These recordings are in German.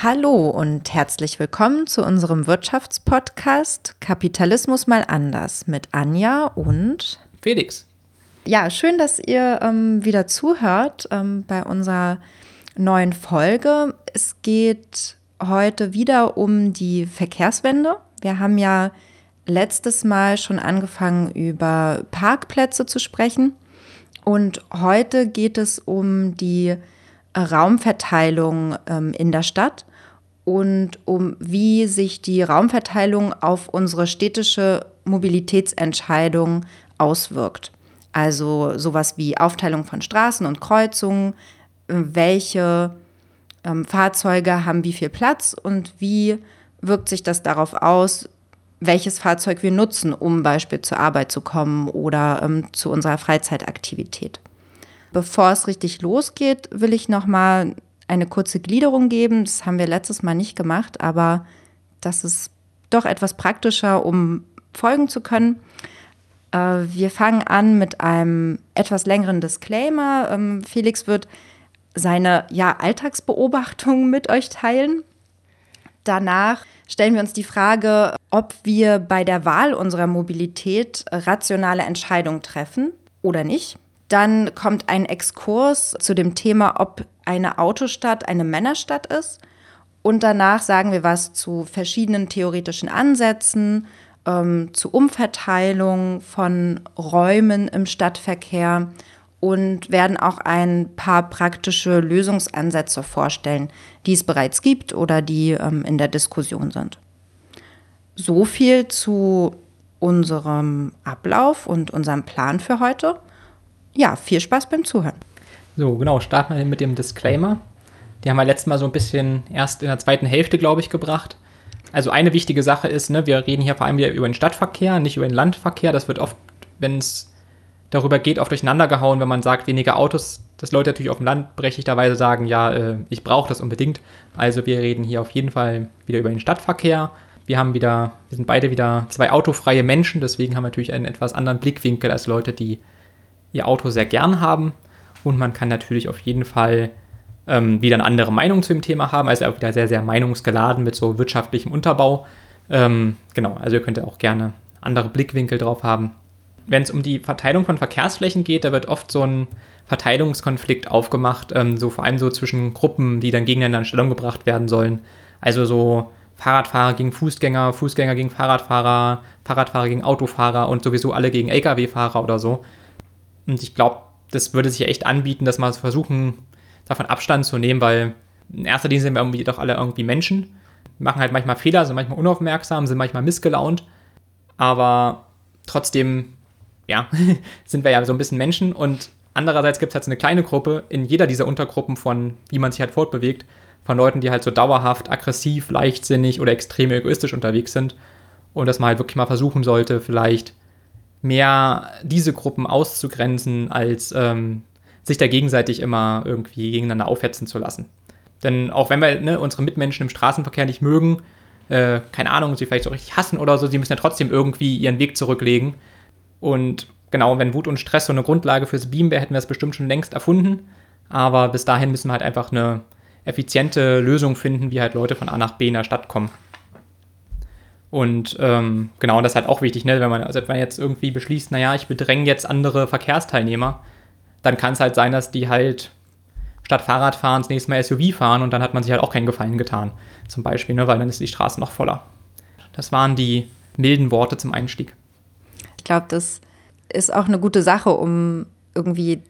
Hallo und herzlich willkommen zu unserem Wirtschaftspodcast Kapitalismus mal anders mit Anja und Felix. Ja, schön, dass ihr ähm, wieder zuhört ähm, bei unserer neuen Folge. Es geht heute wieder um die Verkehrswende. Wir haben ja letztes Mal schon angefangen, über Parkplätze zu sprechen. Und heute geht es um die Raumverteilung ähm, in der Stadt und um wie sich die Raumverteilung auf unsere städtische Mobilitätsentscheidung auswirkt. Also sowas wie Aufteilung von Straßen und Kreuzungen, äh, welche ähm, Fahrzeuge haben wie viel Platz und wie wirkt sich das darauf aus, welches Fahrzeug wir nutzen, um Beispiel zur Arbeit zu kommen oder ähm, zu unserer Freizeitaktivität. Bevor es richtig losgeht, will ich noch mal eine kurze Gliederung geben. Das haben wir letztes Mal nicht gemacht, aber das ist doch etwas praktischer, um folgen zu können. Äh, wir fangen an mit einem etwas längeren Disclaimer. Ähm, Felix wird seine ja, Alltagsbeobachtungen mit euch teilen. Danach stellen wir uns die Frage, ob wir bei der Wahl unserer Mobilität rationale Entscheidungen treffen oder nicht. Dann kommt ein Exkurs zu dem Thema, ob eine Autostadt eine Männerstadt ist. Und danach sagen wir was zu verschiedenen theoretischen Ansätzen, ähm, zu Umverteilung von Räumen im Stadtverkehr und werden auch ein paar praktische Lösungsansätze vorstellen, die es bereits gibt oder die ähm, in der Diskussion sind. So viel zu unserem Ablauf und unserem Plan für heute ja, viel Spaß beim Zuhören. So, genau, starten wir mit dem Disclaimer. Die haben wir letztes Mal so ein bisschen erst in der zweiten Hälfte, glaube ich, gebracht. Also eine wichtige Sache ist, ne, wir reden hier vor allem wieder über den Stadtverkehr, nicht über den Landverkehr. Das wird oft, wenn es darüber geht, oft durcheinander gehauen, wenn man sagt, weniger Autos, dass Leute natürlich auf dem Land berechtigterweise sagen, ja, äh, ich brauche das unbedingt. Also wir reden hier auf jeden Fall wieder über den Stadtverkehr. Wir haben wieder, wir sind beide wieder zwei autofreie Menschen, deswegen haben wir natürlich einen etwas anderen Blickwinkel als Leute, die ihr Auto sehr gern haben. Und man kann natürlich auf jeden Fall ähm, wieder eine andere Meinung zu dem Thema haben. Also auch wieder sehr, sehr meinungsgeladen mit so wirtschaftlichem Unterbau. Ähm, genau, also ihr könnt auch gerne andere Blickwinkel drauf haben. Wenn es um die Verteilung von Verkehrsflächen geht, da wird oft so ein Verteilungskonflikt aufgemacht, ähm, so vor allem so zwischen Gruppen, die dann gegeneinander in Stellung gebracht werden sollen. Also so Fahrradfahrer gegen Fußgänger, Fußgänger gegen Fahrradfahrer, Fahrradfahrer gegen Autofahrer und sowieso alle gegen Lkw-Fahrer oder so. Und ich glaube, das würde sich echt anbieten, dass wir versuchen, davon Abstand zu nehmen, weil in erster Linie sind wir irgendwie doch alle irgendwie Menschen, machen halt manchmal Fehler, sind manchmal unaufmerksam, sind manchmal missgelaunt, aber trotzdem, ja, sind wir ja so ein bisschen Menschen. Und andererseits gibt es halt so eine kleine Gruppe in jeder dieser Untergruppen von, wie man sich halt fortbewegt, von Leuten, die halt so dauerhaft aggressiv, leichtsinnig oder extrem egoistisch unterwegs sind. Und dass man halt wirklich mal versuchen sollte, vielleicht mehr diese Gruppen auszugrenzen, als ähm, sich da gegenseitig immer irgendwie gegeneinander aufhetzen zu lassen. Denn auch wenn wir ne, unsere Mitmenschen im Straßenverkehr nicht mögen, äh, keine Ahnung, sie vielleicht so richtig hassen oder so, sie müssen ja trotzdem irgendwie ihren Weg zurücklegen. Und genau, wenn Wut und Stress so eine Grundlage fürs Beam wäre, hätten wir es bestimmt schon längst erfunden. Aber bis dahin müssen wir halt einfach eine effiziente Lösung finden, wie halt Leute von A nach B in der Stadt kommen. Und ähm, genau, das ist halt auch wichtig, ne? wenn man, also wenn man jetzt irgendwie beschließt, naja, ich bedränge jetzt andere Verkehrsteilnehmer, dann kann es halt sein, dass die halt statt Fahrrad fahren, das nächste Mal SUV fahren und dann hat man sich halt auch keinen Gefallen getan. Zum Beispiel, ne? weil dann ist die Straße noch voller. Das waren die milden Worte zum Einstieg. Ich glaube, das ist auch eine gute Sache, um irgendwie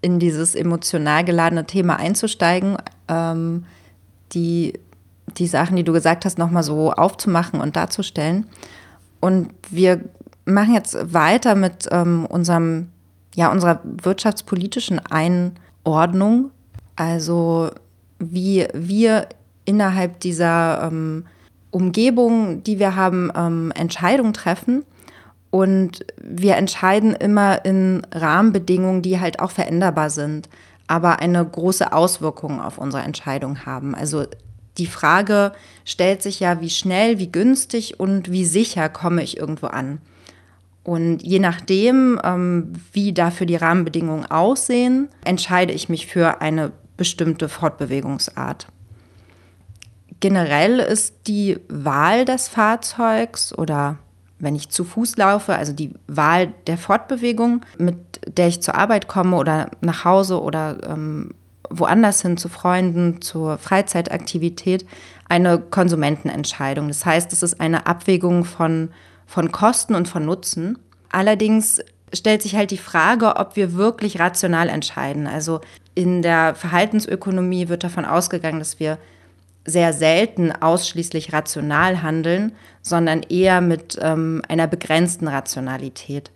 in dieses emotional geladene Thema einzusteigen. Ähm, die die Sachen, die du gesagt hast, nochmal so aufzumachen und darzustellen. Und wir machen jetzt weiter mit ähm, unserem, ja, unserer wirtschaftspolitischen Einordnung. Also wie wir innerhalb dieser ähm, Umgebung, die wir haben, ähm, Entscheidungen treffen. Und wir entscheiden immer in Rahmenbedingungen, die halt auch veränderbar sind, aber eine große Auswirkung auf unsere Entscheidung haben. Also die Frage stellt sich ja, wie schnell, wie günstig und wie sicher komme ich irgendwo an. Und je nachdem, ähm, wie dafür die Rahmenbedingungen aussehen, entscheide ich mich für eine bestimmte Fortbewegungsart. generell ist die Wahl des Fahrzeugs oder wenn ich zu Fuß laufe, also die Wahl der Fortbewegung, mit der ich zur Arbeit komme oder nach Hause oder ähm, woanders hin zu Freunden, zur Freizeitaktivität, eine Konsumentenentscheidung. Das heißt, es ist eine Abwägung von, von Kosten und von Nutzen. Allerdings stellt sich halt die Frage, ob wir wirklich rational entscheiden. Also in der Verhaltensökonomie wird davon ausgegangen, dass wir sehr selten ausschließlich rational handeln, sondern eher mit ähm, einer begrenzten Rationalität.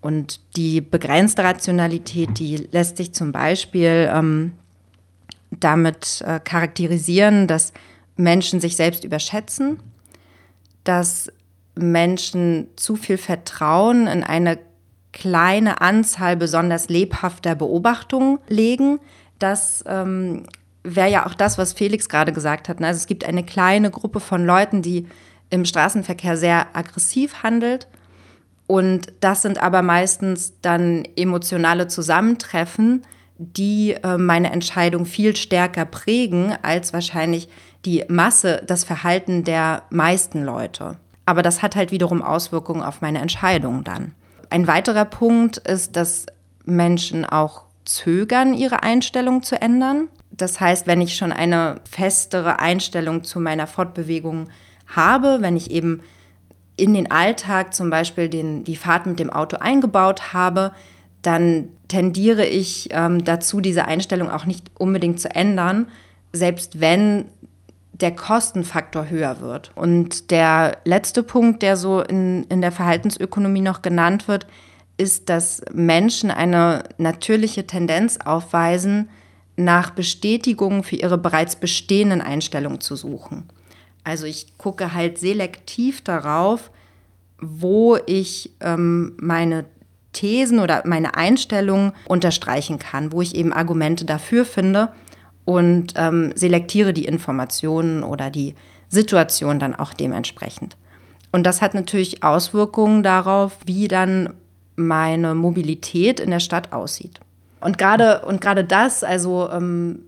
Und die begrenzte Rationalität, die lässt sich zum Beispiel ähm, damit äh, charakterisieren, dass Menschen sich selbst überschätzen, dass Menschen zu viel Vertrauen in eine kleine Anzahl besonders lebhafter Beobachtungen legen, dass ähm, wäre ja auch das, was Felix gerade gesagt hat. Ne? Also es gibt eine kleine Gruppe von Leuten, die im Straßenverkehr sehr aggressiv handelt. Und das sind aber meistens dann emotionale Zusammentreffen, die äh, meine Entscheidung viel stärker prägen als wahrscheinlich die Masse, das Verhalten der meisten Leute. Aber das hat halt wiederum Auswirkungen auf meine Entscheidung dann. Ein weiterer Punkt ist, dass Menschen auch zögern, ihre Einstellung zu ändern. Das heißt, wenn ich schon eine festere Einstellung zu meiner Fortbewegung habe, wenn ich eben in den Alltag zum Beispiel den, die Fahrt mit dem Auto eingebaut habe, dann tendiere ich ähm, dazu, diese Einstellung auch nicht unbedingt zu ändern, selbst wenn der Kostenfaktor höher wird. Und der letzte Punkt, der so in, in der Verhaltensökonomie noch genannt wird, ist, dass Menschen eine natürliche Tendenz aufweisen, nach Bestätigung für ihre bereits bestehenden Einstellungen zu suchen. Also ich gucke halt selektiv darauf, wo ich ähm, meine Thesen oder meine Einstellungen unterstreichen kann, wo ich eben Argumente dafür finde und ähm, selektiere die Informationen oder die Situation dann auch dementsprechend. Und das hat natürlich Auswirkungen darauf, wie dann meine Mobilität in der Stadt aussieht. Und gerade und das, also ähm,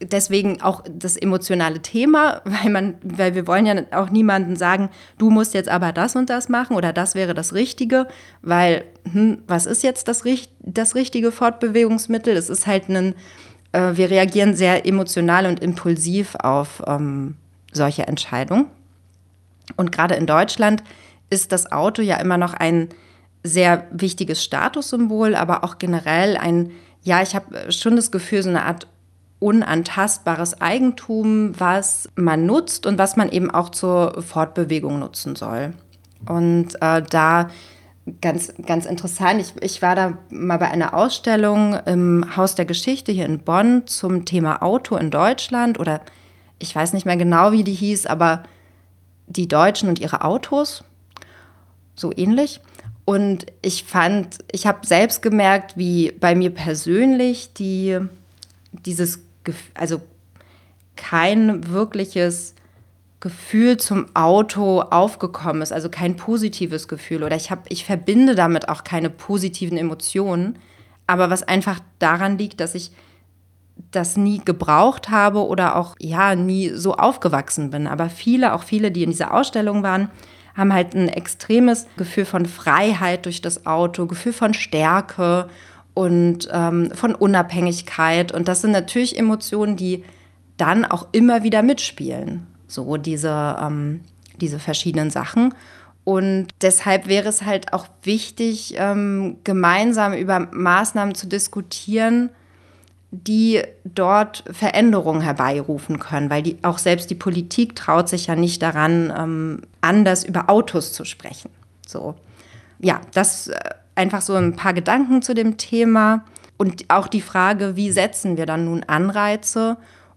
deswegen auch das emotionale Thema, weil man, weil wir wollen ja auch niemanden sagen, du musst jetzt aber das und das machen oder das wäre das Richtige, weil hm, was ist jetzt das, das richtige Fortbewegungsmittel? Es ist halt ein, äh, wir reagieren sehr emotional und impulsiv auf ähm, solche Entscheidungen. Und gerade in Deutschland ist das Auto ja immer noch ein sehr wichtiges Statussymbol, aber auch generell ein, ja, ich habe schon das Gefühl, so eine Art unantastbares Eigentum, was man nutzt und was man eben auch zur Fortbewegung nutzen soll. Und äh, da ganz, ganz interessant, ich, ich war da mal bei einer Ausstellung im Haus der Geschichte hier in Bonn zum Thema Auto in Deutschland oder ich weiß nicht mehr genau, wie die hieß, aber die Deutschen und ihre Autos, so ähnlich. Und ich fand, ich habe selbst gemerkt, wie bei mir persönlich die, dieses, also kein wirkliches Gefühl zum Auto aufgekommen ist, also kein positives Gefühl oder ich habe, ich verbinde damit auch keine positiven Emotionen, aber was einfach daran liegt, dass ich das nie gebraucht habe oder auch ja nie so aufgewachsen bin. Aber viele, auch viele, die in dieser Ausstellung waren, haben halt ein extremes Gefühl von Freiheit durch das Auto, Gefühl von Stärke und ähm, von Unabhängigkeit. Und das sind natürlich Emotionen, die dann auch immer wieder mitspielen. So diese, ähm, diese verschiedenen Sachen. Und deshalb wäre es halt auch wichtig, ähm, gemeinsam über Maßnahmen zu diskutieren, die dort Veränderungen herbeirufen können, weil die, auch selbst die Politik traut sich ja nicht daran, ähm, anders über Autos zu sprechen. So, ja, das äh, einfach so ein paar Gedanken zu dem Thema und auch die Frage, wie setzen wir dann nun Anreize,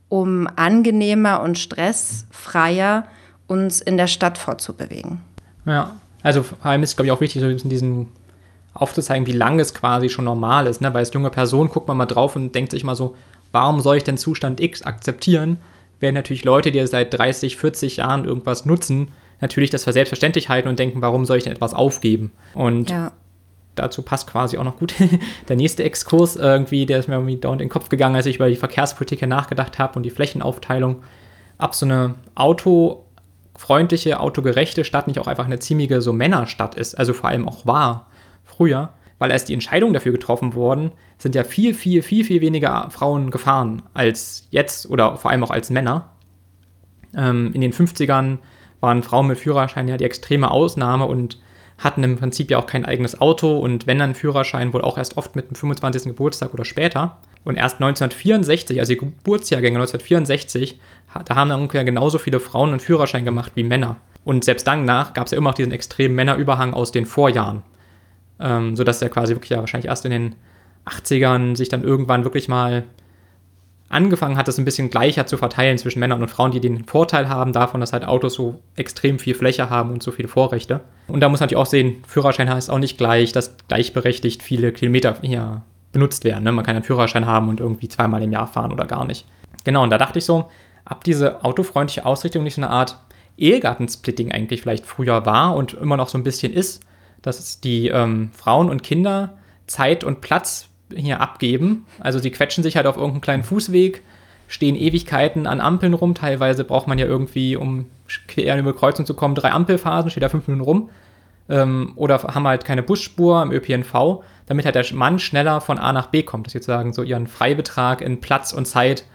um angenehmer und stressfreier uns in der Stadt fortzubewegen. Ja, also vor allem ist, glaube ich, auch wichtig, so diesen aufzuzeigen, wie lange es quasi schon normal ist. Ne? Weil als junge Person guckt man mal drauf und denkt sich mal so, warum soll ich denn Zustand X akzeptieren? Während natürlich Leute, die seit 30, 40 Jahren irgendwas nutzen, natürlich das für selbstverständlich halten und denken, warum soll ich denn etwas aufgeben? Und ja. Dazu passt quasi auch noch gut der nächste Exkurs irgendwie, der ist mir irgendwie dauernd in den Kopf gegangen, als ich über die Verkehrspolitik nachgedacht habe und die Flächenaufteilung. Ab so eine autofreundliche, autogerechte Stadt nicht auch einfach eine ziemliche so Männerstadt ist, also vor allem auch war früher, weil erst die Entscheidungen dafür getroffen wurden, sind ja viel, viel, viel, viel weniger Frauen gefahren als jetzt oder vor allem auch als Männer. Ähm, in den 50ern waren Frauen mit Führerschein ja die extreme Ausnahme und hatten im Prinzip ja auch kein eigenes Auto und wenn dann Führerschein wohl auch erst oft mit dem 25. Geburtstag oder später. Und erst 1964, also die Geburtsjahrgänge 1964, da haben dann ungefähr genauso viele Frauen einen Führerschein gemacht wie Männer. Und selbst danach gab es ja immer noch diesen extremen Männerüberhang aus den Vorjahren. Ähm, sodass er quasi wirklich ja wahrscheinlich erst in den 80ern sich dann irgendwann wirklich mal angefangen hat, das ein bisschen gleicher zu verteilen zwischen Männern und Frauen, die den Vorteil haben davon, dass halt Autos so extrem viel Fläche haben und so viele Vorrechte. Und da muss man natürlich auch sehen, Führerschein heißt auch nicht gleich, dass gleichberechtigt viele Kilometer hier benutzt werden. Ne? Man kann einen Führerschein haben und irgendwie zweimal im Jahr fahren oder gar nicht. Genau, und da dachte ich so, ob diese autofreundliche Ausrichtung nicht so eine Art Ehegattensplitting eigentlich vielleicht früher war und immer noch so ein bisschen ist, dass die ähm, Frauen und Kinder Zeit und Platz hier abgeben. Also sie quetschen sich halt auf irgendeinen kleinen Fußweg, stehen Ewigkeiten an Ampeln rum. Teilweise braucht man ja irgendwie, um quer über Kreuzung zu kommen, drei Ampelphasen, steht da fünf Minuten rum. Ähm, oder haben halt keine Busspur im ÖPNV, damit halt der Mann schneller von A nach B kommt. Dass sie sozusagen so ihren Freibetrag in Platz und Zeit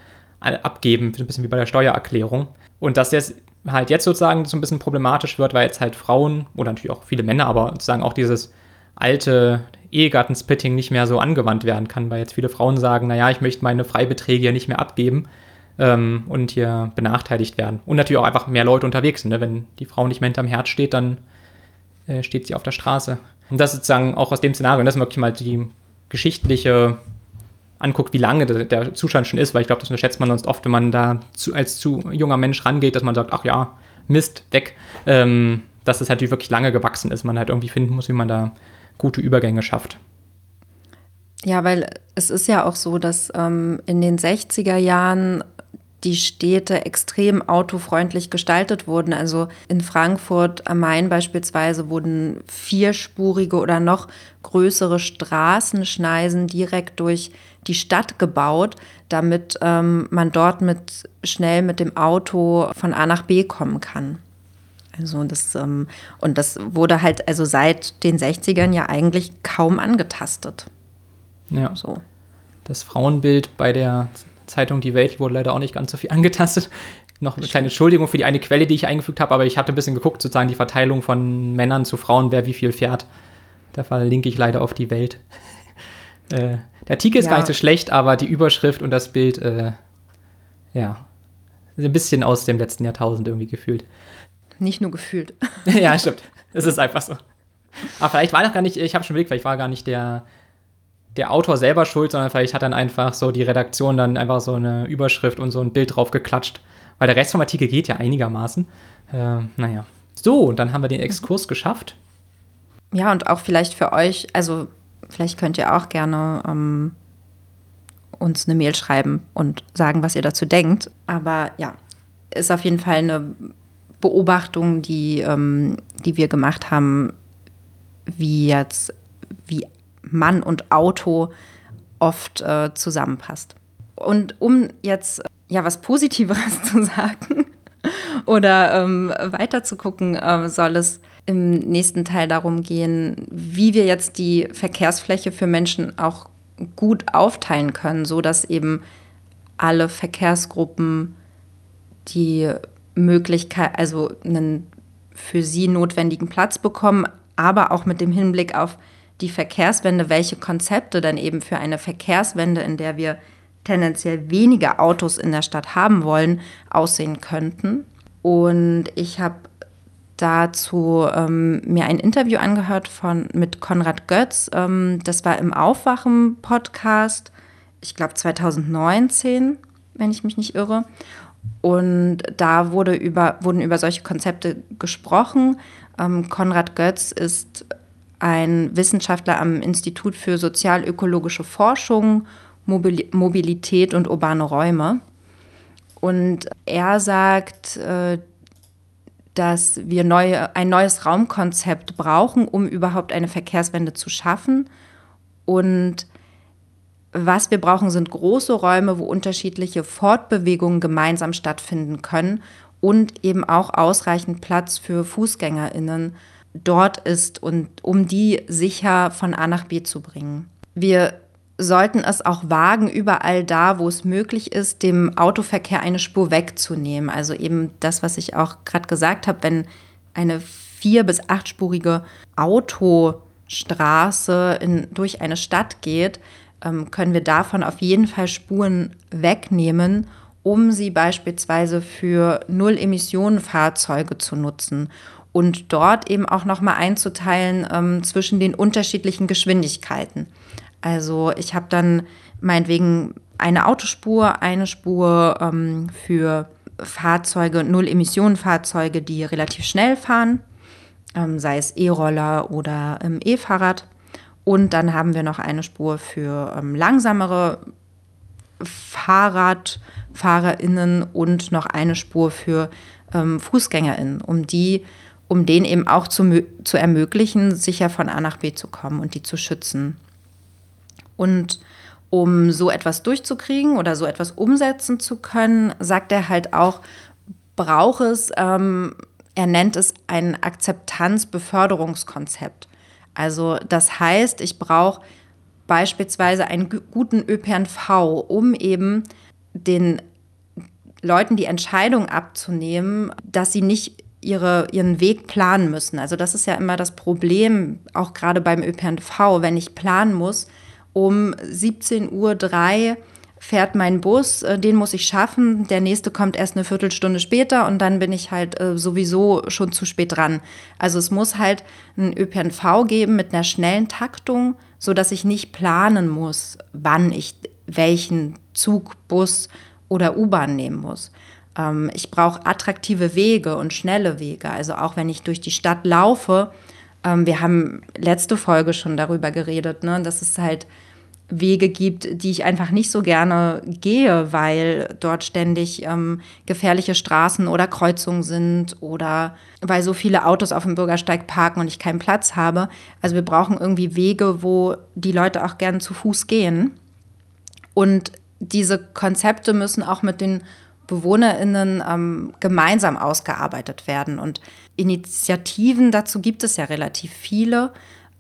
abgeben, ein bisschen wie bei der Steuererklärung. Und dass das halt jetzt sozusagen so ein bisschen problematisch wird, weil jetzt halt Frauen oder natürlich auch viele Männer, aber sozusagen auch dieses alte Ehegattensplitting nicht mehr so angewandt werden kann, weil jetzt viele Frauen sagen, naja, ich möchte meine Freibeträge ja nicht mehr abgeben ähm, und hier benachteiligt werden. Und natürlich auch einfach mehr Leute unterwegs sind. Ne? Wenn die Frau nicht mehr hinterm Herz steht, dann äh, steht sie auf der Straße. Und das ist sozusagen auch aus dem Szenario, und das ist wirklich mal die geschichtliche anguckt, wie lange der, der Zustand schon ist, weil ich glaube, das unterschätzt man sonst oft, wenn man da zu, als zu junger Mensch rangeht, dass man sagt, ach ja, Mist, weg. Ähm, dass es halt wirklich lange gewachsen ist, man halt irgendwie finden muss, wie man da gute Übergänge schafft. Ja, weil es ist ja auch so, dass ähm, in den 60er Jahren die Städte extrem autofreundlich gestaltet wurden. Also in Frankfurt am Main beispielsweise wurden vierspurige oder noch größere Straßenschneisen direkt durch die Stadt gebaut, damit ähm, man dort mit schnell mit dem Auto von A nach B kommen kann. Also das, ähm, und das wurde halt also seit den 60ern ja eigentlich kaum angetastet. Ja. So. Das Frauenbild bei der Zeitung Die Welt wurde leider auch nicht ganz so viel angetastet. Noch eine kleine Entschuldigung für die eine Quelle, die ich eingefügt habe, aber ich hatte ein bisschen geguckt, sozusagen die Verteilung von Männern zu Frauen, wer wie viel fährt. Da verlinke ich leider auf die Welt. äh, der Artikel ist ja. gar nicht so schlecht, aber die Überschrift und das Bild, äh, ja, ein bisschen aus dem letzten Jahrtausend irgendwie gefühlt. Nicht nur gefühlt. ja, stimmt. Es ist einfach so. Aber vielleicht war das gar nicht, ich habe schon überlegt, vielleicht war gar nicht der, der Autor selber schuld, sondern vielleicht hat dann einfach so die Redaktion dann einfach so eine Überschrift und so ein Bild drauf geklatscht. Weil der Rest vom Artikel geht ja einigermaßen. Äh, naja. So, und dann haben wir den Exkurs geschafft. Ja, und auch vielleicht für euch, also vielleicht könnt ihr auch gerne ähm, uns eine Mail schreiben und sagen, was ihr dazu denkt. Aber ja, ist auf jeden Fall eine Beobachtungen, die, ähm, die wir gemacht haben, wie jetzt, wie Mann und Auto oft äh, zusammenpasst. Und um jetzt ja was Positiveres zu sagen oder ähm, weiter zu gucken, äh, soll es im nächsten Teil darum gehen, wie wir jetzt die Verkehrsfläche für Menschen auch gut aufteilen können, so dass eben alle Verkehrsgruppen die Möglichkeit, also einen für sie notwendigen Platz bekommen, aber auch mit dem Hinblick auf die Verkehrswende, welche Konzepte dann eben für eine Verkehrswende, in der wir tendenziell weniger Autos in der Stadt haben wollen, aussehen könnten. Und ich habe dazu ähm, mir ein Interview angehört von, mit Konrad Götz. Ähm, das war im Aufwachen-Podcast, ich glaube 2019, wenn ich mich nicht irre. Und da wurde über, wurden über solche Konzepte gesprochen. Ähm, Konrad Götz ist ein Wissenschaftler am Institut für sozialökologische Forschung, Mobil Mobilität und urbane Räume. Und er sagt, äh, dass wir neue, ein neues Raumkonzept brauchen, um überhaupt eine Verkehrswende zu schaffen. Und was wir brauchen, sind große Räume, wo unterschiedliche Fortbewegungen gemeinsam stattfinden können und eben auch ausreichend Platz für Fußgängerinnen dort ist und um die sicher von A nach B zu bringen. Wir sollten es auch wagen, überall da, wo es möglich ist, dem Autoverkehr eine Spur wegzunehmen. Also eben das, was ich auch gerade gesagt habe, wenn eine vier- bis achtspurige Autostraße in, durch eine Stadt geht, können wir davon auf jeden Fall Spuren wegnehmen, um sie beispielsweise für Null-Emissionen-Fahrzeuge zu nutzen und dort eben auch nochmal einzuteilen ähm, zwischen den unterschiedlichen Geschwindigkeiten. Also ich habe dann meinetwegen eine Autospur, eine Spur ähm, für Fahrzeuge, Null-Emissionen-Fahrzeuge, die relativ schnell fahren, ähm, sei es E-Roller oder ähm, E-Fahrrad. Und dann haben wir noch eine Spur für ähm, langsamere Fahrradfahrerinnen und noch eine Spur für ähm, Fußgängerinnen, um die, um denen eben auch zu, zu ermöglichen, sicher von A nach B zu kommen und die zu schützen. Und um so etwas durchzukriegen oder so etwas umsetzen zu können, sagt er halt auch, braucht es, ähm, er nennt es ein Akzeptanzbeförderungskonzept. Also das heißt, ich brauche beispielsweise einen guten ÖPNV, um eben den Leuten die Entscheidung abzunehmen, dass sie nicht ihre, ihren Weg planen müssen. Also das ist ja immer das Problem, auch gerade beim ÖPNV, wenn ich planen muss, um 17.03 Uhr fährt mein Bus, äh, den muss ich schaffen, der nächste kommt erst eine Viertelstunde später und dann bin ich halt äh, sowieso schon zu spät dran. Also es muss halt einen ÖPNV geben mit einer schnellen Taktung, so dass ich nicht planen muss, wann ich welchen Zug, Bus oder U-Bahn nehmen muss. Ähm, ich brauche attraktive Wege und schnelle Wege. Also auch wenn ich durch die Stadt laufe, ähm, wir haben letzte Folge schon darüber geredet, ne, dass es halt Wege gibt, die ich einfach nicht so gerne gehe, weil dort ständig ähm, gefährliche Straßen oder Kreuzungen sind oder weil so viele Autos auf dem Bürgersteig parken und ich keinen Platz habe. Also wir brauchen irgendwie Wege, wo die Leute auch gerne zu Fuß gehen. Und diese Konzepte müssen auch mit den BewohnerInnen ähm, gemeinsam ausgearbeitet werden. Und Initiativen dazu gibt es ja relativ viele.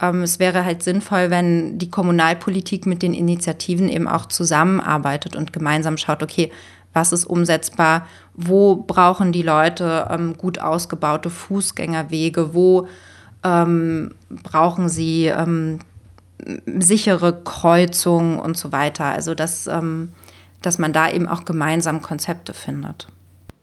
Ähm, es wäre halt sinnvoll, wenn die Kommunalpolitik mit den Initiativen eben auch zusammenarbeitet und gemeinsam schaut, okay, was ist umsetzbar, wo brauchen die Leute ähm, gut ausgebaute Fußgängerwege, wo ähm, brauchen sie ähm, sichere Kreuzungen und so weiter. Also dass, ähm, dass man da eben auch gemeinsam Konzepte findet.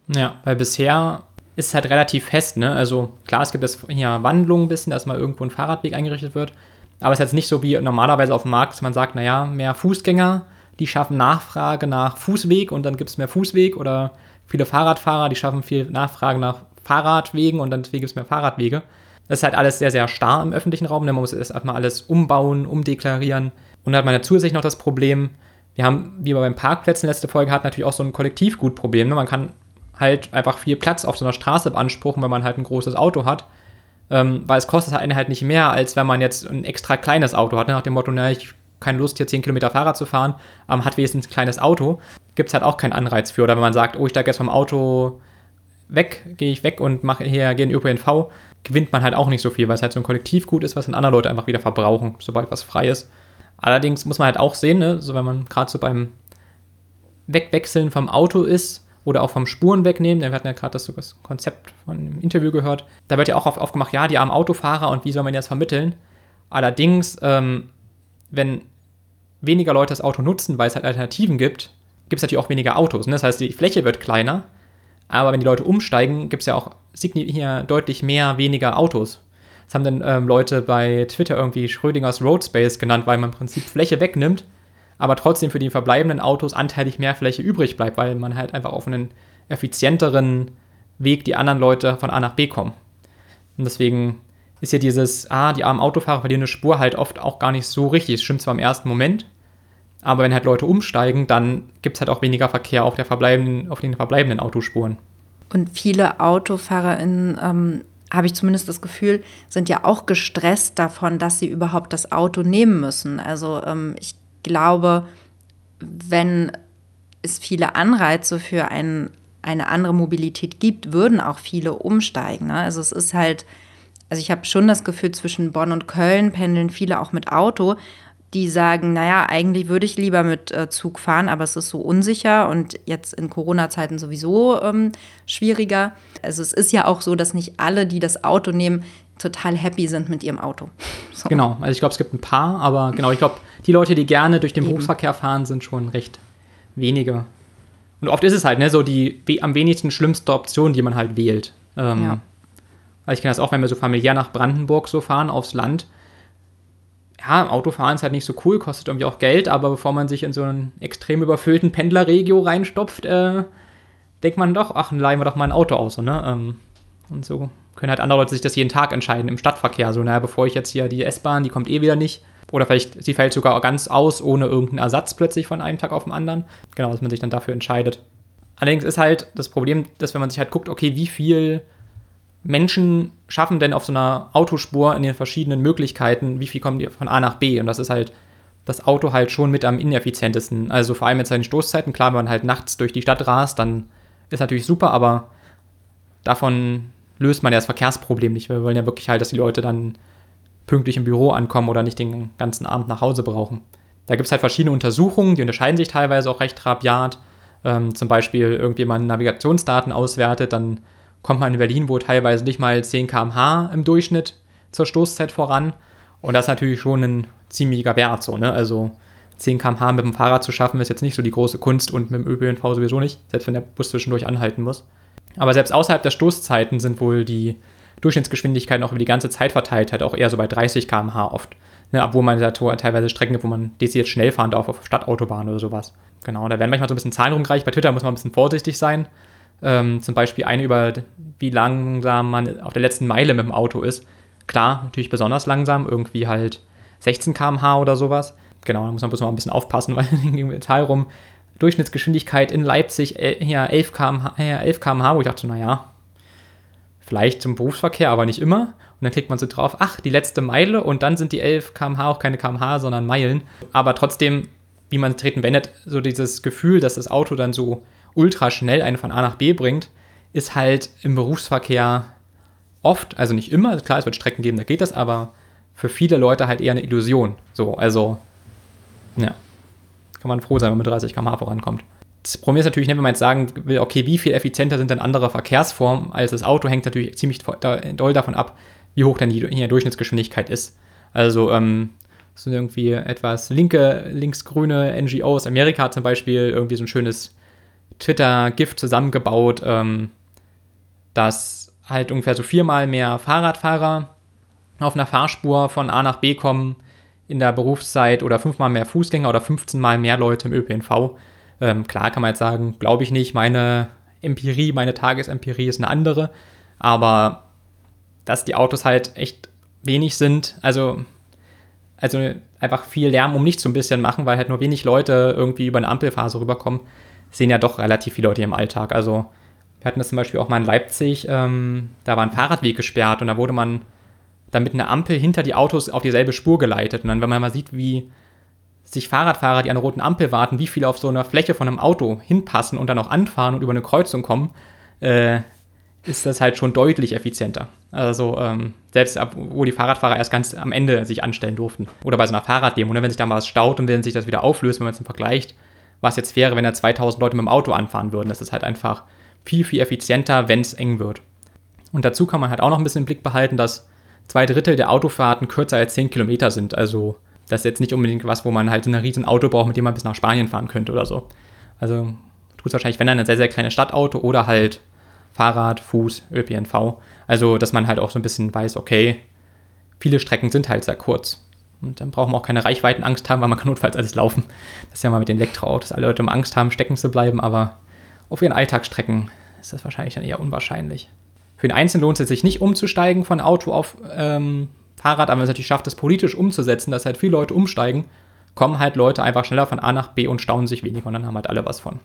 Ja, weil bisher ist halt relativ fest, ne? Also klar, es gibt jetzt hier Wandlungen ein bisschen, dass mal irgendwo ein Fahrradweg eingerichtet wird. Aber es ist jetzt nicht so wie normalerweise auf dem Markt, dass man sagt, naja, mehr Fußgänger, die schaffen Nachfrage nach Fußweg und dann gibt es mehr Fußweg oder viele Fahrradfahrer, die schaffen viel Nachfrage nach Fahrradwegen und dann gibt es mehr Fahrradwege. Das ist halt alles sehr, sehr starr im öffentlichen Raum. Ne? Man muss erstmal alles umbauen, umdeklarieren. Und dann hat man ja zusätzlich noch das Problem, wir haben, wie wir beim Parkplätzen letzte Folge hatten, natürlich auch so ein Kollektivgutproblem. Ne? Man kann halt einfach viel Platz auf so einer Straße beanspruchen, wenn man halt ein großes Auto hat. Ähm, weil es kostet einen halt nicht mehr, als wenn man jetzt ein extra kleines Auto hat. Ne? Nach dem Motto, na, ich keine Lust, hier 10 Kilometer Fahrrad zu fahren, aber hat wenigstens ein kleines Auto, gibt es halt auch keinen Anreiz für. Oder wenn man sagt, oh, ich steige jetzt vom Auto weg, gehe ich weg und mache hier, gehe in ÖPNV, gewinnt man halt auch nicht so viel, weil es halt so ein Kollektivgut ist, was dann andere Leute einfach wieder verbrauchen, sobald was frei ist. Allerdings muss man halt auch sehen, ne, so wenn man gerade so beim Wegwechseln vom Auto ist, oder auch vom Spuren wegnehmen. Wir hatten ja gerade das, das, Konzept von dem Interview gehört. Da wird ja auch oft aufgemacht, ja, die armen Autofahrer und wie soll man das vermitteln? Allerdings, ähm, wenn weniger Leute das Auto nutzen, weil es halt Alternativen gibt, gibt es natürlich auch weniger Autos. Ne? Das heißt, die Fläche wird kleiner, aber wenn die Leute umsteigen, gibt es ja auch hier deutlich mehr weniger Autos. Das haben dann ähm, Leute bei Twitter irgendwie Schrödingers Roadspace genannt, weil man im Prinzip Fläche wegnimmt aber trotzdem für die verbleibenden Autos anteilig mehr Fläche übrig bleibt, weil man halt einfach auf einen effizienteren Weg die anderen Leute von A nach B kommen. Und deswegen ist ja dieses, ah, die armen Autofahrer verlieren eine Spur halt oft auch gar nicht so richtig. Es stimmt zwar im ersten Moment, aber wenn halt Leute umsteigen, dann gibt es halt auch weniger Verkehr auf, der verbleibenden, auf den verbleibenden Autospuren. Und viele AutofahrerInnen, ähm, habe ich zumindest das Gefühl, sind ja auch gestresst davon, dass sie überhaupt das Auto nehmen müssen. Also ähm, ich glaube, wenn es viele Anreize für ein eine andere Mobilität gibt, würden auch viele umsteigen. Ne? Also es ist halt, also ich habe schon das Gefühl, zwischen Bonn und Köln pendeln viele auch mit Auto, die sagen, naja, eigentlich würde ich lieber mit äh, Zug fahren, aber es ist so unsicher und jetzt in Corona-Zeiten sowieso ähm, schwieriger. Also es ist ja auch so, dass nicht alle, die das Auto nehmen, total happy sind mit ihrem Auto. So. Genau, also ich glaube, es gibt ein paar, aber genau, ich glaube, die Leute, die gerne durch den Eben. Berufsverkehr fahren, sind schon recht wenige. Und oft ist es halt ne, so die am wenigsten schlimmste Option, die man halt wählt. Ähm, ja. Weil ich kenne das auch, wenn wir so familiär nach Brandenburg so fahren, aufs Land. Ja, Autofahren ist halt nicht so cool, kostet irgendwie auch Geld, aber bevor man sich in so einen extrem überfüllten Pendlerregio reinstopft, äh, denkt man doch, ach, leihen wir doch mal ein Auto aus. Ne? Ähm, und so können halt andere Leute sich das jeden Tag entscheiden im Stadtverkehr. So, naja, bevor ich jetzt hier die S-Bahn, die kommt eh wieder nicht. Oder vielleicht, sie fällt sogar ganz aus, ohne irgendeinen Ersatz plötzlich von einem Tag auf den anderen. Genau, dass man sich dann dafür entscheidet. Allerdings ist halt das Problem, dass wenn man sich halt guckt, okay, wie viel Menschen schaffen denn auf so einer Autospur in den verschiedenen Möglichkeiten, wie viel kommen die von A nach B? Und das ist halt das Auto halt schon mit am ineffizientesten. Also vor allem mit seinen Stoßzeiten, klar, wenn man halt nachts durch die Stadt rast, dann ist natürlich super, aber davon löst man ja das Verkehrsproblem nicht. Wir wollen ja wirklich halt, dass die Leute dann pünktlich im Büro ankommen oder nicht den ganzen Abend nach Hause brauchen. Da gibt es halt verschiedene Untersuchungen, die unterscheiden sich teilweise auch recht rabiat. Ähm, zum Beispiel irgendjemand Navigationsdaten auswertet, dann kommt man in Berlin wohl teilweise nicht mal 10 km/h im Durchschnitt zur Stoßzeit voran. Und das ist natürlich schon ein ziemlicher Wert so, ne? Also 10 km/h mit dem Fahrrad zu schaffen, ist jetzt nicht so die große Kunst und mit dem ÖPNV sowieso nicht, selbst wenn der Bus zwischendurch anhalten muss. Aber selbst außerhalb der Stoßzeiten sind wohl die Durchschnittsgeschwindigkeiten auch über die ganze Zeit verteilt halt auch eher so bei 30 km/h oft. Ne, obwohl man da teilweise Strecken gibt, wo man dezidiert schnell fahren darf auf Stadtautobahnen oder sowas. Genau, da werden manchmal so ein bisschen Zahlen rumgereicht. Bei Twitter muss man ein bisschen vorsichtig sein. Ähm, zum Beispiel eine über, wie langsam man auf der letzten Meile mit dem Auto ist. Klar, natürlich besonders langsam, irgendwie halt 16 km/h oder sowas. Genau, da muss man bloß mal ein bisschen aufpassen, weil im Tal rum Durchschnittsgeschwindigkeit in Leipzig äh, ja, 11 km/h, äh, 11 km/h, wo ich dachte, naja, vielleicht zum Berufsverkehr, aber nicht immer. Und dann klickt man so drauf, ach, die letzte Meile und dann sind die 11 km/h auch keine km/h, sondern Meilen. Aber trotzdem, wie man treten wendet, so dieses Gefühl, dass das Auto dann so ultra schnell einen von A nach B bringt, ist halt im Berufsverkehr oft, also nicht immer, klar, es wird Strecken geben, da geht das, aber für viele Leute halt eher eine Illusion. So, also, ja kann man froh sein, wenn man mit 30 km/h vorankommt. Das Problem ist natürlich, ne, wenn man jetzt sagen will, okay, wie viel effizienter sind denn andere Verkehrsformen als das Auto, hängt natürlich ziemlich doll davon ab, wie hoch denn die, Durchschnittsgeschwindigkeit ist. Also, ähm, so irgendwie etwas linke, linksgrüne NGO aus Amerika zum Beispiel irgendwie so ein schönes Twitter-Gift zusammengebaut, ähm, dass halt ungefähr so viermal mehr Fahrradfahrer auf einer Fahrspur von A nach B kommen in der Berufszeit oder fünfmal mehr Fußgänger oder 15 mal mehr Leute im ÖPNV. Ähm, klar kann man jetzt sagen, glaube ich nicht, meine Empirie, meine Tagesempirie ist eine andere, aber dass die Autos halt echt wenig sind, also, also einfach viel Lärm um nichts so ein bisschen machen, weil halt nur wenig Leute irgendwie über eine Ampelphase rüberkommen, sehen ja doch relativ viele Leute im Alltag. Also wir hatten das zum Beispiel auch mal in Leipzig, ähm, da war ein Fahrradweg gesperrt und da wurde man dann mit einer Ampel hinter die Autos auf dieselbe Spur geleitet. Und dann, wenn man mal sieht, wie sich Fahrradfahrer, die an einer roten Ampel warten, wie viele auf so einer Fläche von einem Auto hinpassen und dann auch anfahren und über eine Kreuzung kommen, äh, ist das halt schon deutlich effizienter. Also ähm, selbst ab, wo die Fahrradfahrer erst ganz am Ende sich anstellen durften. Oder bei so einer Fahrraddemo, ne, wenn sich da mal was staut und wenn sich das wieder auflöst, wenn man es vergleicht, was jetzt wäre, wenn da 2000 Leute mit dem Auto anfahren würden. Das ist halt einfach viel, viel effizienter, wenn es eng wird. Und dazu kann man halt auch noch ein bisschen im Blick behalten, dass zwei Drittel der Autofahrten kürzer als 10 Kilometer sind. Also das ist jetzt nicht unbedingt was, wo man halt so ein riesen Auto braucht, mit dem man bis nach Spanien fahren könnte oder so. Also tut es wahrscheinlich, wenn dann ein sehr, sehr kleines Stadtauto oder halt Fahrrad, Fuß, ÖPNV. Also, dass man halt auch so ein bisschen weiß, okay, viele Strecken sind halt sehr kurz. Und dann brauchen wir auch keine Reichweitenangst haben, weil man kann notfalls alles laufen. Das ist ja mal mit den Elektroautos. Alle Leute um Angst haben, stecken zu bleiben, aber auf ihren Alltagsstrecken ist das wahrscheinlich dann eher unwahrscheinlich. Für den Einzelnen lohnt es sich nicht umzusteigen von Auto auf ähm, Fahrrad, aber wenn es natürlich schafft, das politisch umzusetzen, dass halt viele Leute umsteigen, kommen halt Leute einfach schneller von A nach B und staunen sich weniger und dann haben halt alle was von.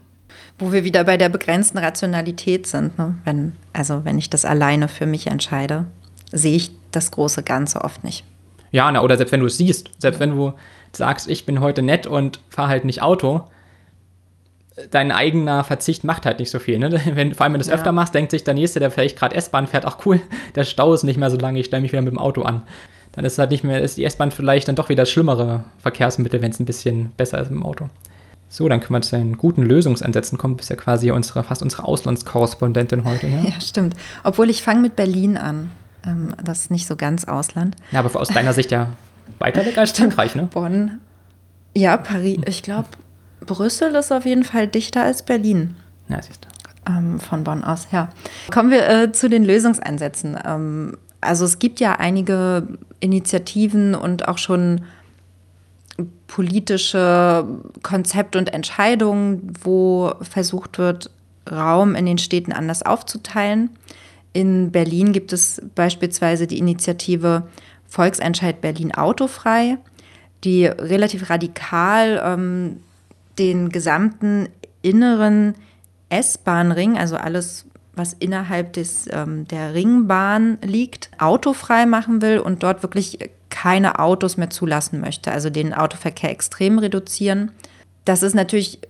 Wo wir wieder bei der begrenzten Rationalität sind. Ne? Wenn, also wenn ich das alleine für mich entscheide, sehe ich das große Ganze oft nicht. Ja, na, oder selbst wenn du es siehst, selbst wenn du sagst, ich bin heute nett und fahre halt nicht Auto, dein eigener Verzicht macht halt nicht so viel. Ne? Wenn, vor allem, wenn du es ja. öfter machst, denkt sich der Nächste, der vielleicht gerade S-Bahn fährt, ach cool, der Stau ist nicht mehr so lange, ich stelle mich wieder mit dem Auto an. Dann ist halt nicht mehr, ist die S-Bahn vielleicht dann doch wieder das schlimmere Verkehrsmittel, wenn es ein bisschen besser ist im Auto. So, dann können wir zu den guten Lösungsansätzen kommen. Du bist ja quasi unsere, fast unsere Auslandskorrespondentin heute. Ja, ja stimmt. Obwohl ich fange mit Berlin an. Ähm, das ist nicht so ganz Ausland. Ja, aber aus deiner Sicht ja weiter weg als Frankreich, ne? Bonn. Ja, Paris. Ich glaube, Brüssel ist auf jeden Fall dichter als Berlin. Ja, siehst du. Ähm, von Bonn aus, ja. Kommen wir äh, zu den Lösungsansätzen. Ähm, also es gibt ja einige Initiativen und auch schon politische Konzepte und Entscheidungen, wo versucht wird, Raum in den Städten anders aufzuteilen. In Berlin gibt es beispielsweise die Initiative Volksentscheid Berlin autofrei, die relativ radikal ähm, den gesamten inneren S-Bahn-Ring, also alles, was innerhalb des, ähm, der Ringbahn liegt, autofrei machen will und dort wirklich keine Autos mehr zulassen möchte, also den Autoverkehr extrem reduzieren. Das ist natürlich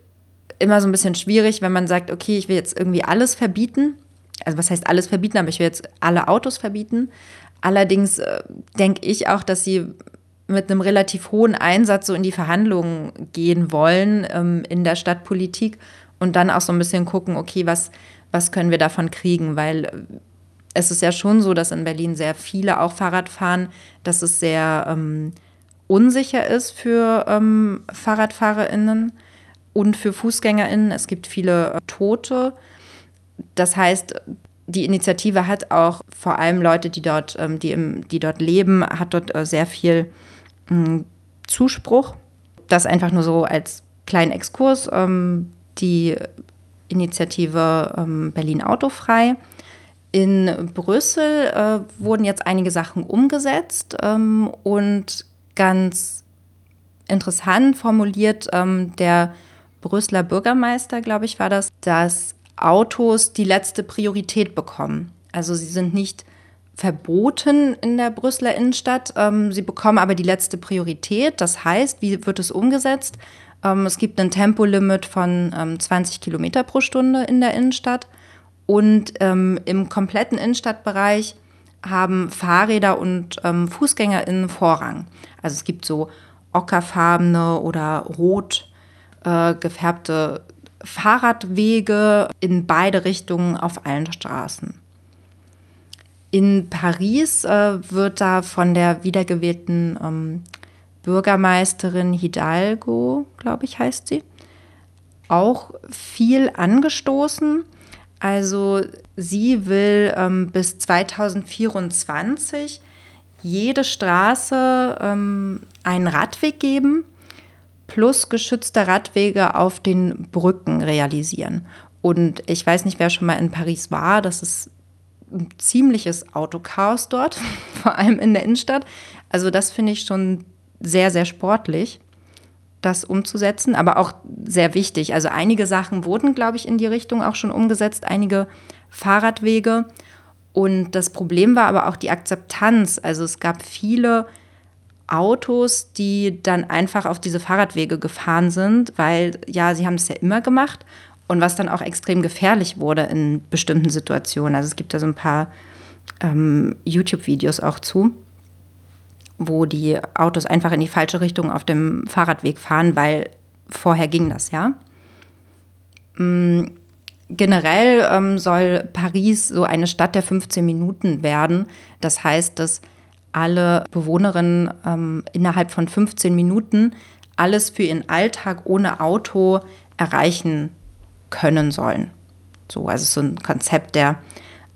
immer so ein bisschen schwierig, wenn man sagt, okay, ich will jetzt irgendwie alles verbieten. Also was heißt alles verbieten, aber ich will jetzt alle Autos verbieten. Allerdings äh, denke ich auch, dass sie mit einem relativ hohen Einsatz so in die Verhandlungen gehen wollen ähm, in der Stadtpolitik und dann auch so ein bisschen gucken, okay, was, was können wir davon kriegen? Weil äh, es ist ja schon so, dass in Berlin sehr viele auch Fahrrad fahren, dass es sehr ähm, unsicher ist für ähm, FahrradfahrerInnen und für FußgängerInnen. Es gibt viele äh, Tote. Das heißt, die Initiative hat auch vor allem Leute, die dort, ähm, die, im, die dort leben, hat dort äh, sehr viel Zuspruch. Das einfach nur so als kleinen Exkurs. Ähm, die Initiative ähm, Berlin Autofrei. In Brüssel äh, wurden jetzt einige Sachen umgesetzt ähm, und ganz interessant formuliert der Brüsseler Bürgermeister, glaube ich, war das, dass Autos die letzte Priorität bekommen. Also sie sind nicht verboten in der Brüsseler Innenstadt. Ähm, sie bekommen aber die letzte Priorität. Das heißt, wie wird es umgesetzt? Ähm, es gibt ein Tempolimit von ähm, 20 Kilometer pro Stunde in der Innenstadt. Und ähm, im kompletten Innenstadtbereich haben Fahrräder und ähm, FußgängerInnen Vorrang. Also es gibt so ockerfarbene oder rot äh, gefärbte Fahrradwege in beide Richtungen auf allen Straßen. In Paris äh, wird da von der wiedergewählten ähm, Bürgermeisterin Hidalgo, glaube ich, heißt sie, auch viel angestoßen. Also sie will ähm, bis 2024 jede Straße ähm, einen Radweg geben, plus geschützte Radwege auf den Brücken realisieren. Und ich weiß nicht, wer schon mal in Paris war, das ist ein ziemliches Autochaos dort, vor allem in der Innenstadt. Also das finde ich schon sehr, sehr sportlich, das umzusetzen, aber auch sehr wichtig. Also einige Sachen wurden, glaube ich, in die Richtung auch schon umgesetzt, einige Fahrradwege. Und das Problem war aber auch die Akzeptanz. Also es gab viele Autos, die dann einfach auf diese Fahrradwege gefahren sind, weil ja, sie haben es ja immer gemacht und was dann auch extrem gefährlich wurde in bestimmten Situationen. Also es gibt da so ein paar ähm, YouTube-Videos auch zu, wo die Autos einfach in die falsche Richtung auf dem Fahrradweg fahren, weil vorher ging das ja. Mhm. Generell ähm, soll Paris so eine Stadt der 15 Minuten werden. Das heißt, dass alle Bewohnerinnen ähm, innerhalb von 15 Minuten alles für ihren Alltag ohne Auto erreichen können sollen. So, also so ein Konzept der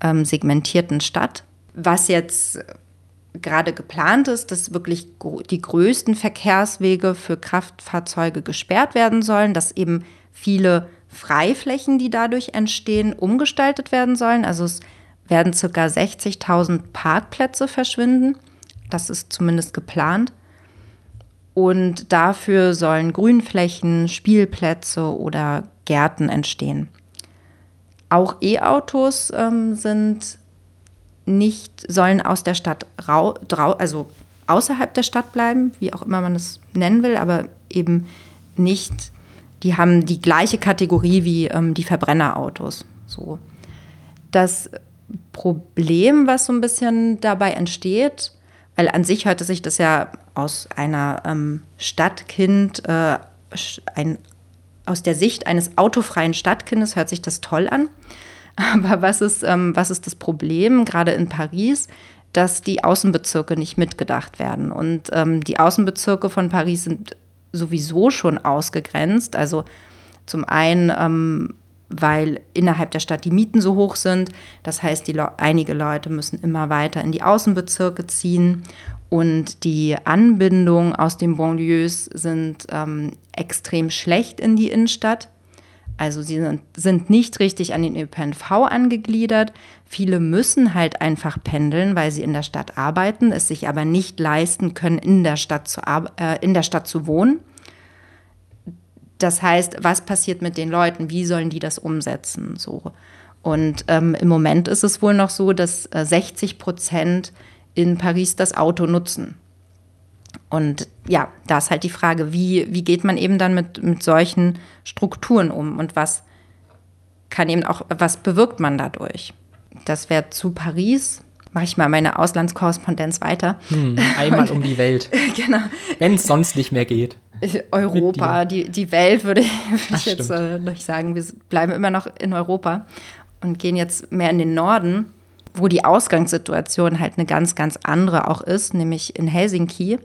ähm, segmentierten Stadt. Was jetzt gerade geplant ist, dass wirklich die größten Verkehrswege für Kraftfahrzeuge gesperrt werden sollen, dass eben viele Freiflächen, die dadurch entstehen, umgestaltet werden sollen. Also es werden ca. 60.000 Parkplätze verschwinden. Das ist zumindest geplant. Und dafür sollen Grünflächen, Spielplätze oder Gärten entstehen. Auch E-Autos ähm, sind nicht, sollen aus der Stadt rau, drau, also außerhalb der Stadt bleiben, wie auch immer man es nennen will, aber eben nicht die haben die gleiche Kategorie wie ähm, die Verbrennerautos. So. Das Problem, was so ein bisschen dabei entsteht, weil an sich hörte sich das ja aus einer ähm, Stadtkind, äh, ein, aus der Sicht eines autofreien Stadtkindes hört sich das toll an. Aber was ist, ähm, was ist das Problem, gerade in Paris, dass die Außenbezirke nicht mitgedacht werden? Und ähm, die Außenbezirke von Paris sind sowieso schon ausgegrenzt. Also zum einen, ähm, weil innerhalb der Stadt die Mieten so hoch sind. Das heißt, die Le einige Leute müssen immer weiter in die Außenbezirke ziehen. Und die Anbindungen aus den Banlieues sind ähm, extrem schlecht in die Innenstadt. Also sie sind, sind nicht richtig an den ÖPNV angegliedert. Viele müssen halt einfach pendeln, weil sie in der Stadt arbeiten, es sich aber nicht leisten können, in der Stadt zu, äh, in der Stadt zu wohnen. Das heißt, was passiert mit den Leuten? Wie sollen die das umsetzen? So. Und ähm, im Moment ist es wohl noch so, dass äh, 60 Prozent in Paris das Auto nutzen. Und ja, da ist halt die Frage, wie, wie geht man eben dann mit, mit solchen Strukturen um und was kann eben auch, was bewirkt man dadurch? Das wäre zu Paris. Mache ich mal meine Auslandskorrespondenz weiter. Hm, einmal um die Welt. genau. Wenn es sonst nicht mehr geht. Europa, die, die Welt würde ich, würd ich jetzt äh, sagen. Wir bleiben immer noch in Europa und gehen jetzt mehr in den Norden, wo die Ausgangssituation halt eine ganz, ganz andere auch ist, nämlich in Helsinki.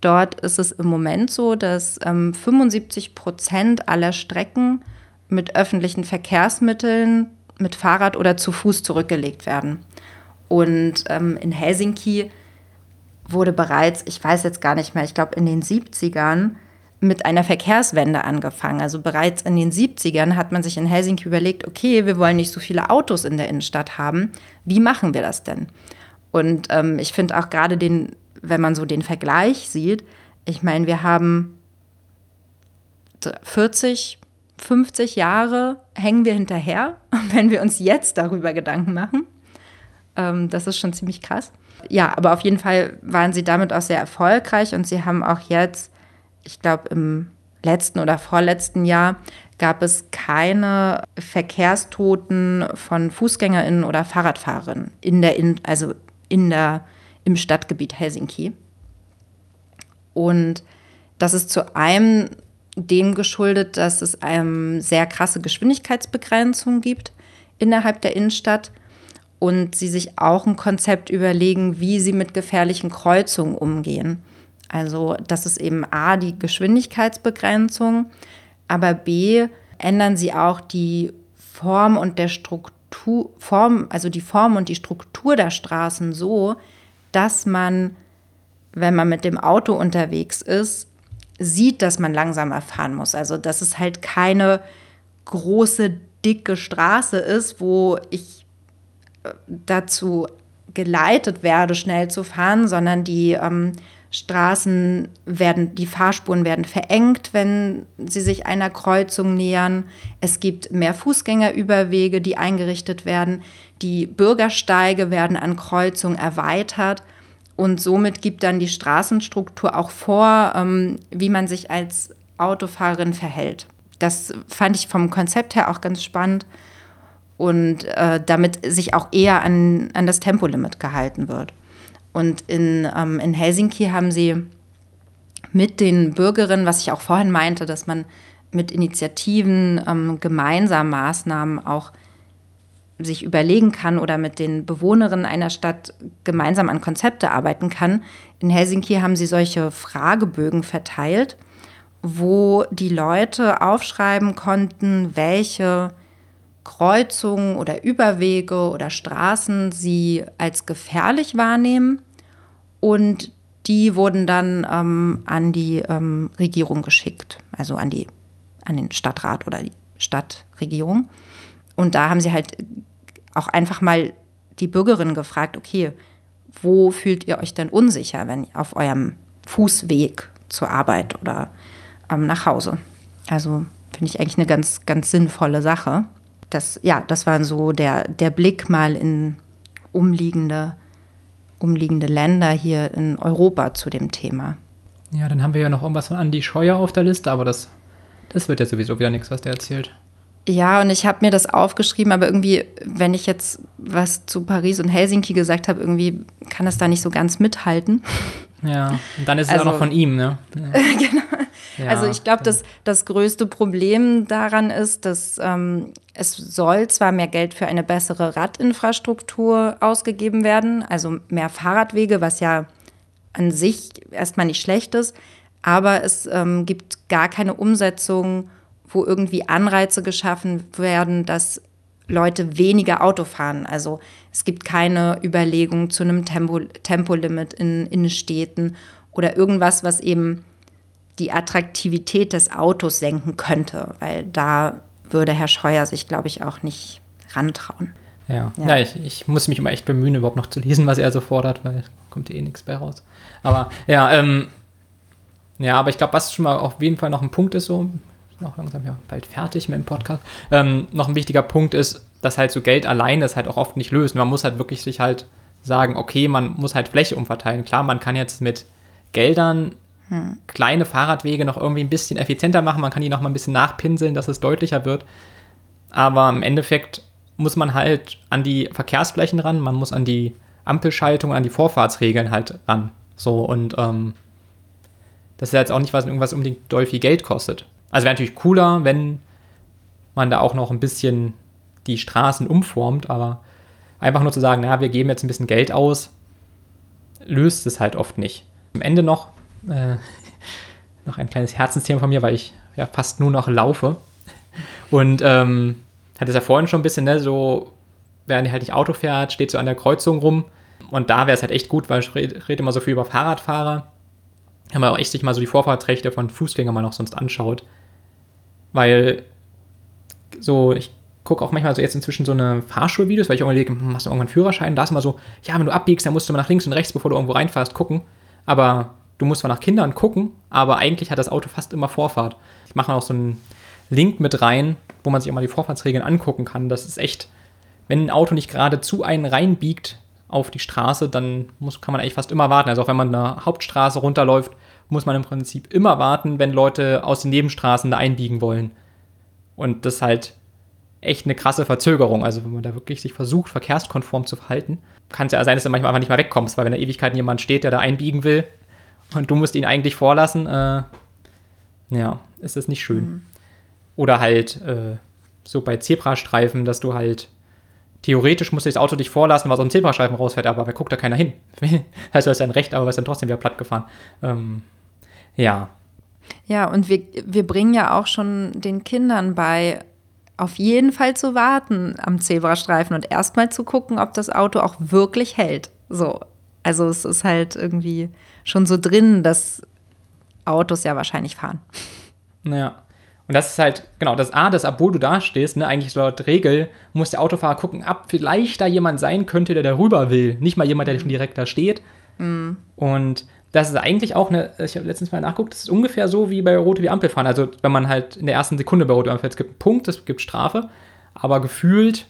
Dort ist es im Moment so, dass ähm, 75 Prozent aller Strecken mit öffentlichen Verkehrsmitteln, mit Fahrrad oder zu Fuß zurückgelegt werden. Und ähm, in Helsinki wurde bereits, ich weiß jetzt gar nicht mehr, ich glaube in den 70ern mit einer Verkehrswende angefangen. Also bereits in den 70ern hat man sich in Helsinki überlegt, okay, wir wollen nicht so viele Autos in der Innenstadt haben. Wie machen wir das denn? Und ähm, ich finde auch gerade den wenn man so den Vergleich sieht, ich meine, wir haben 40, 50 Jahre hängen wir hinterher, wenn wir uns jetzt darüber Gedanken machen. Ähm, das ist schon ziemlich krass. Ja, aber auf jeden Fall waren sie damit auch sehr erfolgreich und sie haben auch jetzt, ich glaube, im letzten oder vorletzten Jahr gab es keine Verkehrstoten von Fußgängerinnen oder Fahrradfahrerinnen in der, in, also in der im Stadtgebiet Helsinki. Und das ist zu einem dem geschuldet, dass es eine sehr krasse Geschwindigkeitsbegrenzung gibt innerhalb der Innenstadt und sie sich auch ein Konzept überlegen, wie sie mit gefährlichen Kreuzungen umgehen. Also das ist eben A, die Geschwindigkeitsbegrenzung, aber B, ändern sie auch die Form und der Struktur, Form, also die Form und die Struktur der Straßen so, dass man, wenn man mit dem Auto unterwegs ist, sieht, dass man langsamer fahren muss. Also dass es halt keine große, dicke Straße ist, wo ich dazu geleitet werde, schnell zu fahren, sondern die ähm, Straßen werden, die Fahrspuren werden verengt, wenn sie sich einer Kreuzung nähern. Es gibt mehr Fußgängerüberwege, die eingerichtet werden. Die Bürgersteige werden an Kreuzungen erweitert und somit gibt dann die Straßenstruktur auch vor, ähm, wie man sich als Autofahrerin verhält. Das fand ich vom Konzept her auch ganz spannend und äh, damit sich auch eher an, an das Tempolimit gehalten wird. Und in, ähm, in Helsinki haben sie mit den Bürgerinnen, was ich auch vorhin meinte, dass man mit Initiativen ähm, gemeinsam Maßnahmen auch sich überlegen kann oder mit den Bewohnerinnen einer Stadt gemeinsam an Konzepte arbeiten kann. In Helsinki haben sie solche Fragebögen verteilt, wo die Leute aufschreiben konnten, welche Kreuzungen oder Überwege oder Straßen sie als gefährlich wahrnehmen. Und die wurden dann ähm, an die ähm, Regierung geschickt, also an, die, an den Stadtrat oder die Stadtregierung. Und da haben sie halt auch einfach mal die Bürgerinnen gefragt, okay, wo fühlt ihr euch denn unsicher, wenn auf eurem Fußweg zur Arbeit oder ähm, nach Hause? Also finde ich eigentlich eine ganz, ganz sinnvolle Sache. Das, ja, das war so der, der Blick mal in umliegende, umliegende Länder hier in Europa zu dem Thema. Ja, dann haben wir ja noch irgendwas von Andi Scheuer auf der Liste, aber das Das wird ja sowieso wieder nichts, was der erzählt. Ja, und ich habe mir das aufgeschrieben, aber irgendwie, wenn ich jetzt was zu Paris und Helsinki gesagt habe, irgendwie kann das da nicht so ganz mithalten. Ja, und dann ist es also, auch noch von ihm, ne? Ja. genau. Ja, also ich glaube, dass das größte Problem daran ist, dass ähm, es soll zwar mehr Geld für eine bessere Radinfrastruktur ausgegeben werden, also mehr Fahrradwege, was ja an sich erstmal nicht schlecht ist, aber es ähm, gibt gar keine Umsetzung, wo irgendwie Anreize geschaffen werden, dass Leute weniger Auto fahren. Also es gibt keine Überlegung zu einem Tempo, Tempolimit in Innenstädten oder irgendwas, was eben die Attraktivität des Autos senken könnte, weil da würde Herr Scheuer sich, glaube ich, auch nicht rantrauen. Ja, ja. ja ich, ich, muss mich immer echt bemühen, überhaupt noch zu lesen, was er so fordert, weil kommt eh nichts bei raus. Aber ja, ähm, ja, aber ich glaube, was schon mal auf jeden Fall noch ein Punkt ist, so, noch langsam ja bald fertig mit dem Podcast, ähm, noch ein wichtiger Punkt ist, dass halt so Geld allein das halt auch oft nicht löst. Man muss halt wirklich sich halt sagen, okay, man muss halt Fläche umverteilen. Klar, man kann jetzt mit Geldern hm. kleine Fahrradwege noch irgendwie ein bisschen effizienter machen. Man kann die noch mal ein bisschen nachpinseln, dass es deutlicher wird. Aber im Endeffekt muss man halt an die Verkehrsflächen ran, man muss an die Ampelschaltung, an die Vorfahrtsregeln halt ran. So und ähm, das ist ja jetzt auch nicht, was irgendwas unbedingt doll viel Geld kostet. Also wäre natürlich cooler, wenn man da auch noch ein bisschen die Straßen umformt, aber einfach nur zu sagen, na, wir geben jetzt ein bisschen Geld aus, löst es halt oft nicht. Am Ende noch äh, noch ein kleines Herzensthema von mir, weil ich ja fast nur noch laufe. Und ähm, hatte es ja vorhin schon ein bisschen, ne, so, während ihr halt nicht Auto fährt, steht so an der Kreuzung rum. Und da wäre es halt echt gut, weil ich rede red immer so viel über Fahrradfahrer. Wenn man auch echt sich mal so die Vorfahrtsrechte von Fußgängern mal noch sonst anschaut. Weil so, ich gucke auch manchmal so jetzt inzwischen so eine Fahrschulvideos, weil ich überlege, hm, hast du irgendwann Führerschein? Da ist immer so, ja, wenn du abbiegst, dann musst du mal nach links und rechts, bevor du irgendwo reinfährst, gucken. Aber du musst zwar nach Kindern gucken, aber eigentlich hat das Auto fast immer Vorfahrt. Ich mache auch so einen Link mit rein, wo man sich auch mal die Vorfahrtsregeln angucken kann. Das ist echt, wenn ein Auto nicht gerade zu einen reinbiegt auf die Straße, dann muss, kann man eigentlich fast immer warten. Also auch wenn man eine Hauptstraße runterläuft, muss man im Prinzip immer warten, wenn Leute aus den Nebenstraßen da einbiegen wollen. Und das ist halt echt eine krasse Verzögerung. Also wenn man da wirklich sich versucht, verkehrskonform zu verhalten, kann es ja sein, dass du manchmal einfach nicht mehr wegkommst, weil wenn da Ewigkeiten jemand steht, der da einbiegen will, und du musst ihn eigentlich vorlassen, äh, ja, ist das nicht schön. Mhm. Oder halt äh, so bei Zebrastreifen, dass du halt theoretisch musst du das Auto dich vorlassen, was aus dem Zebrastreifen rausfährt, aber da guckt da keiner hin. heißt, du hast ein Recht, aber wirst dann trotzdem wieder platt gefahren. Ähm, ja. Ja, und wir, wir bringen ja auch schon den Kindern bei, auf jeden Fall zu warten am Zebrastreifen und erstmal zu gucken, ob das Auto auch wirklich hält. So. Also es ist halt irgendwie schon so drin, dass Autos ja wahrscheinlich fahren. Naja. Und das ist halt, genau, das A, das, obwohl du da stehst, ne, eigentlich laut Regel, muss der Autofahrer gucken, ab vielleicht da jemand sein könnte, der da rüber will. Nicht mal jemand, der schon direkt da steht. Mhm. Und das ist eigentlich auch eine, ich habe letztens mal nachgeguckt, das ist ungefähr so wie bei Rote wie Ampel fahren. Also, wenn man halt in der ersten Sekunde bei Rote Ampel fährt, es gibt einen Punkt, es gibt Strafe, aber gefühlt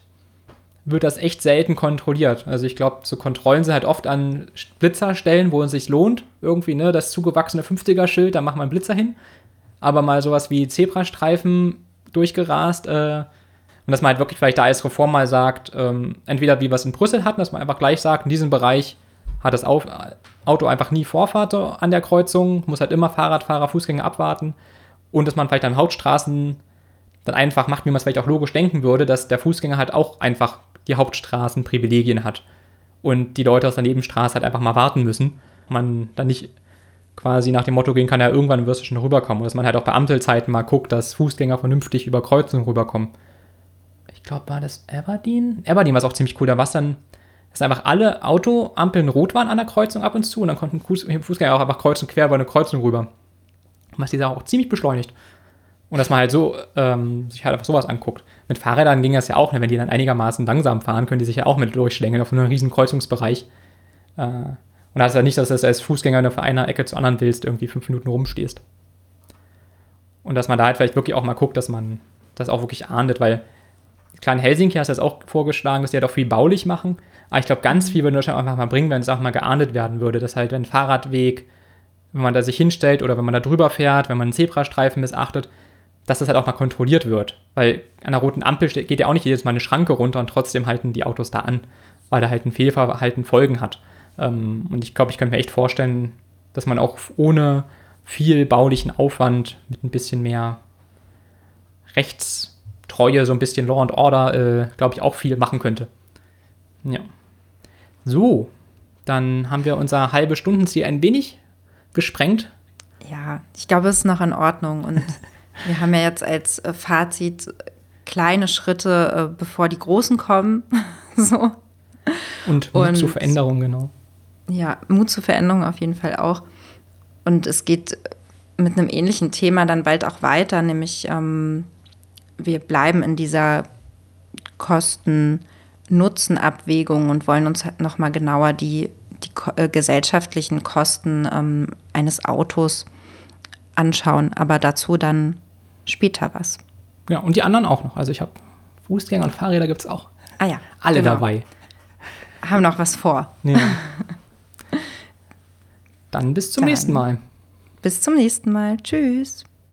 wird das echt selten kontrolliert. Also ich glaube, so Kontrollen sind halt oft an Blitzerstellen, wo es sich lohnt. Irgendwie, ne, das zugewachsene 50er-Schild, da macht man einen Blitzer hin. Aber mal sowas wie Zebrastreifen durchgerast, äh, und dass man halt wirklich vielleicht da als Reform mal sagt, ähm, entweder wie wir es in Brüssel hatten, dass man einfach gleich sagt, in diesem Bereich hat das Auto einfach nie Vorfahrt an der Kreuzung, muss halt immer Fahrradfahrer, Fußgänger abwarten. Und dass man vielleicht an Hauptstraßen dann einfach macht, wie man es vielleicht auch logisch denken würde, dass der Fußgänger halt auch einfach die Hauptstraßen Privilegien hat. Und die Leute aus der Nebenstraße halt einfach mal warten müssen. Man dann nicht quasi nach dem Motto gehen kann, ja, irgendwann wirst du schon rüberkommen. Und dass man halt auch bei Ampelzeiten mal guckt, dass Fußgänger vernünftig über Kreuzungen rüberkommen. Ich glaube, war das Aberdeen? Aberdeen war es auch ziemlich cool. Da war es dann, dass einfach alle Autoampeln rot waren an der Kreuzung ab und zu und dann konnten Fußgänger auch einfach kreuzen quer über eine Kreuzung rüber. Was die Sache auch ziemlich beschleunigt. Und dass man halt so ähm, sich halt einfach sowas anguckt. Mit Fahrrädern ging das ja auch, ne? wenn die dann einigermaßen langsam fahren, können die sich ja auch mit durchschlängeln auf einem riesen Kreuzungsbereich. Äh, und da ist ja nicht, dass du als Fußgänger nur von einer Ecke zur anderen willst, irgendwie fünf Minuten rumstehst. Und dass man da halt vielleicht wirklich auch mal guckt, dass man das auch wirklich ahndet, weil klar in Helsinki hast du jetzt auch vorgeschlagen, dass die halt auch viel baulich machen. Aber ich glaube, ganz viel würde Deutschland einfach mal bringen, wenn es auch mal geahndet werden würde. Dass halt, wenn ein Fahrradweg, wenn man da sich hinstellt oder wenn man da drüber fährt, wenn man einen Zebrastreifen missachtet, dass das halt auch mal kontrolliert wird. Weil an der roten Ampel geht ja auch nicht jedes Mal eine Schranke runter und trotzdem halten die Autos da an, weil da halt ein Fehlverhalten Folgen hat. Ähm, und ich glaube, ich könnte mir echt vorstellen, dass man auch ohne viel baulichen Aufwand mit ein bisschen mehr Rechtstreue, so ein bisschen Law and Order, äh, glaube ich, auch viel machen könnte. Ja. So, dann haben wir unser halbe Stundenziel ein wenig gesprengt. Ja, ich glaube, es ist noch in Ordnung. Und wir haben ja jetzt als äh, Fazit kleine Schritte, äh, bevor die großen kommen. so. Und und, zur Veränderung, genau. Ja, Mut zur Veränderung auf jeden Fall auch. Und es geht mit einem ähnlichen Thema dann bald auch weiter, nämlich ähm, wir bleiben in dieser Kosten-Nutzen-Abwägung und wollen uns halt nochmal genauer die, die äh, gesellschaftlichen Kosten ähm, eines Autos anschauen, aber dazu dann später was. Ja, und die anderen auch noch. Also ich habe Fußgänger und Fahrräder gibt es auch. Ah ja. Alle genau. dabei. Haben noch was vor. Ja. Dann bis zum Dann nächsten Mal. Bis zum nächsten Mal. Tschüss.